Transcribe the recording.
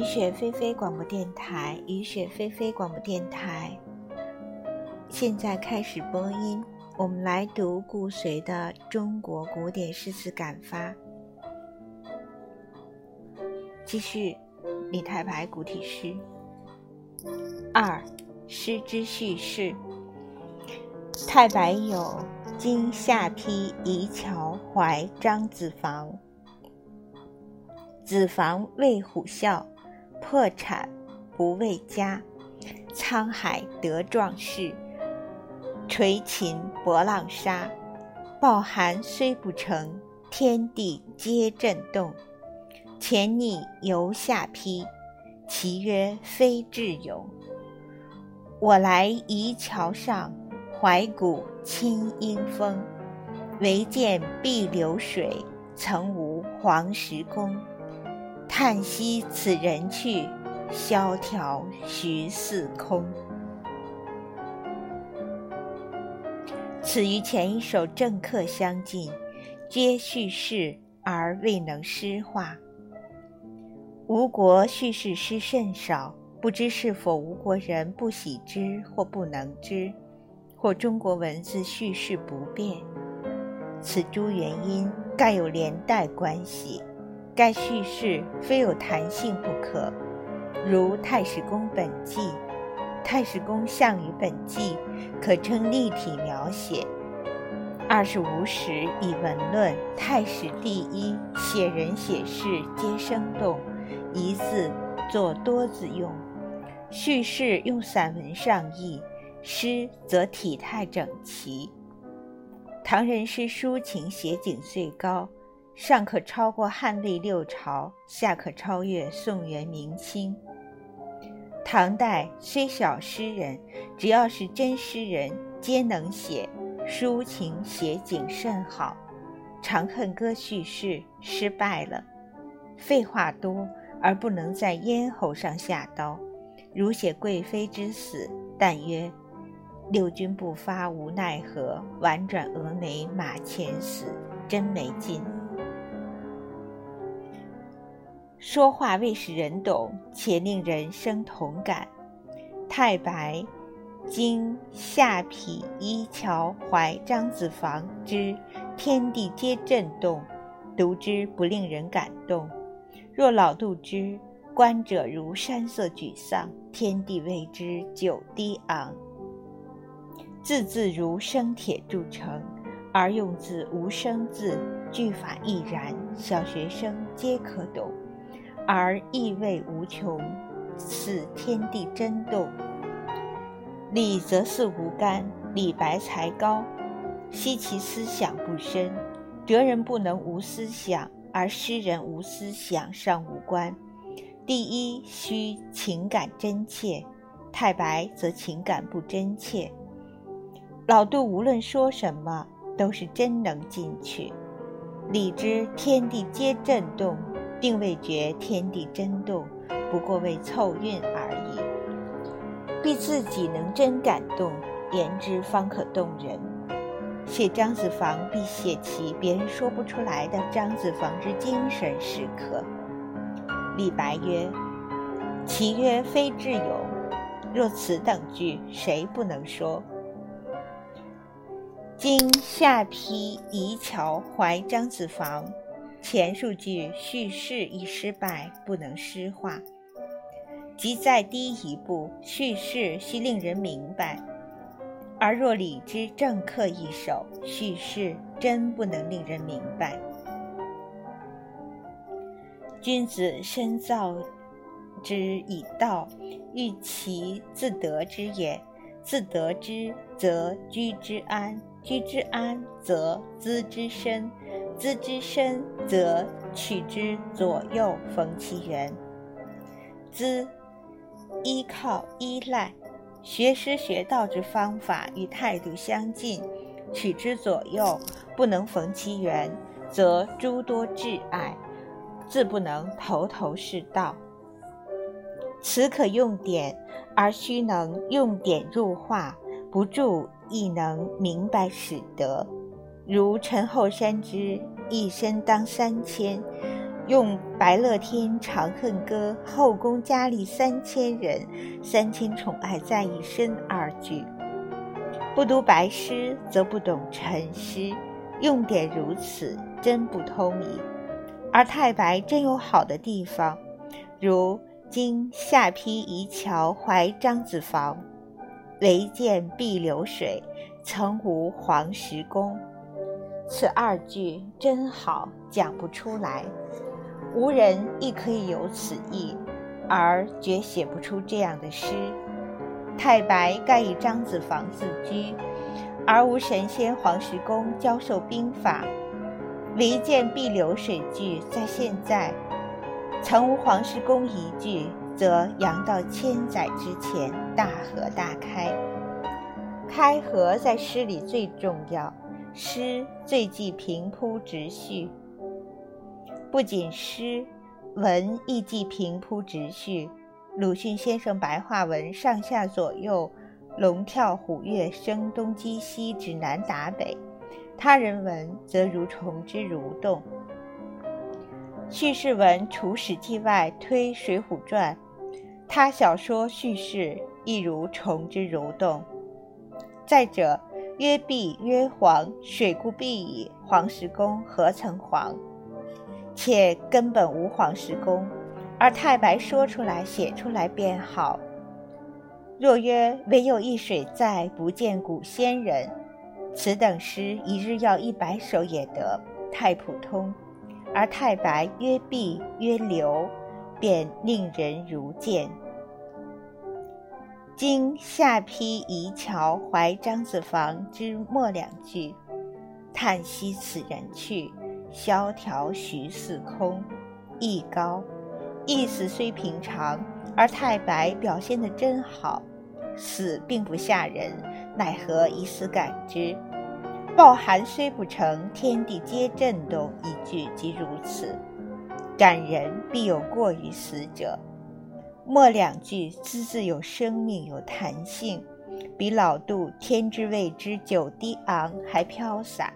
雨雪霏霏广播电台，雨雪霏霏广播电台，现在开始播音。我们来读顾随的《中国古典诗词感发》，继续李太白古体诗二：诗之叙事。太白有今夏邳夷乔怀张子房，子房为虎啸，破产不为家。沧海得壮士，垂秦搏浪沙。抱寒虽不成，天地皆震动。前逆犹下邳，其曰非智勇。我来夷桥上。怀古清阴风，唯见碧流水，曾无黄石公。叹息此人去，萧条徐四空。此与前一首正客相近，皆叙事而未能诗化。吴国叙事诗甚少，不知是否吴国人不喜之，或不能之。或中国文字叙事不便，此诸原因盖有连带关系。该叙事非有弹性不可，如《太史公本纪》，《太史公项羽本纪》可称立体描写。二是吴时以文论，太史第一，写人写事皆生动，一字作多字用，叙事用散文上意。诗则体态整齐。唐人诗抒情写景最高，上可超过汉魏六朝，下可超越宋元明清。唐代虽小诗人，只要是真诗人，皆能写抒情写景甚好。《长恨歌》叙事失败了，废话多而不能在咽喉上下刀，如写贵妃之死，但曰。六军不发无奈何，宛转蛾眉马前死，真没劲。说话未使人懂，且令人生同感。太白经下邳夷乔怀张子房之天地皆震动，读之不令人感动。若老杜之观者如山色沮丧，天地为之久低昂。字字如生铁铸成，而用字无生字，句法亦然，小学生皆可懂，而意味无穷，似天地真动。礼则似无干，李白才高，惜其思想不深。哲人不能无思想，而诗人无思想尚无关。第一需情感真切，太白则情感不真切。老杜无论说什么，都是真能进去。理之天地皆震动，并未觉天地真动，不过为凑韵而已。必自己能真感动，言之方可动人。写张子房，必写其别人说不出来的张子房之精神时刻。李白曰：“其曰非智勇。”若此等句，谁不能说？今下邳夷乔怀张子房，前数句叙事已失败，不能诗化。即再低一步，叙事须令人明白；而若李之正客一首，叙事真不能令人明白。君子深造之以道，欲其自得之也。自得之，则居之安。居之安，则资之深；资之深，则取之左右逢其源。资，依靠、依赖，学诗学道之方法与态度相近；取之左右，不能逢其源，则诸多挚爱，自不能头头是道。此可用典，而须能用典入化，不著。亦能明白始得，如陈后山之一生当三千，用“白乐天长恨歌，后宫佳丽三千人，三千宠爱在一身”二句。不读白诗，则不懂陈诗，用典如此，真不通矣。而太白真有好的地方，如“今下邳夷桥怀张子房，唯见碧流水，曾无黄石公”。此二句真好，讲不出来。无人亦可以有此意，而绝写不出这样的诗。太白盖以张子房自居，而无神仙黄石公教授兵法。离间碧流水句在现在，曾无黄石公一句，则扬到千载之前，大河大开。开合在诗里最重要，诗最忌平铺直叙。不仅诗文亦忌平铺直叙，鲁迅先生白话文上下左右，龙跳虎跃，声东击西，指南打北；他人文则如虫之蠕动。叙事文除《史记》外，推《水浒传》，他小说叙事亦如虫之蠕动。再者，曰碧曰黄，水固碧矣，黄石公何曾黄？且根本无黄石公，而太白说出来、写出来便好。若曰唯有一水在，不见古仙人，此等诗一日要一百首也得，太普通。而太白曰碧曰流，便令人如见。今下邳夷桥怀张子房之末两句，叹息此人去。萧条徐似空，意高，意思虽平常，而太白表现得真好。死并不吓人，奈何以死感之？抱寒虽不成，天地皆震动。一句即如此，感人必有过于死者。末两句字字有生命，有弹性，比老杜“天之谓之，久低昂”还飘洒。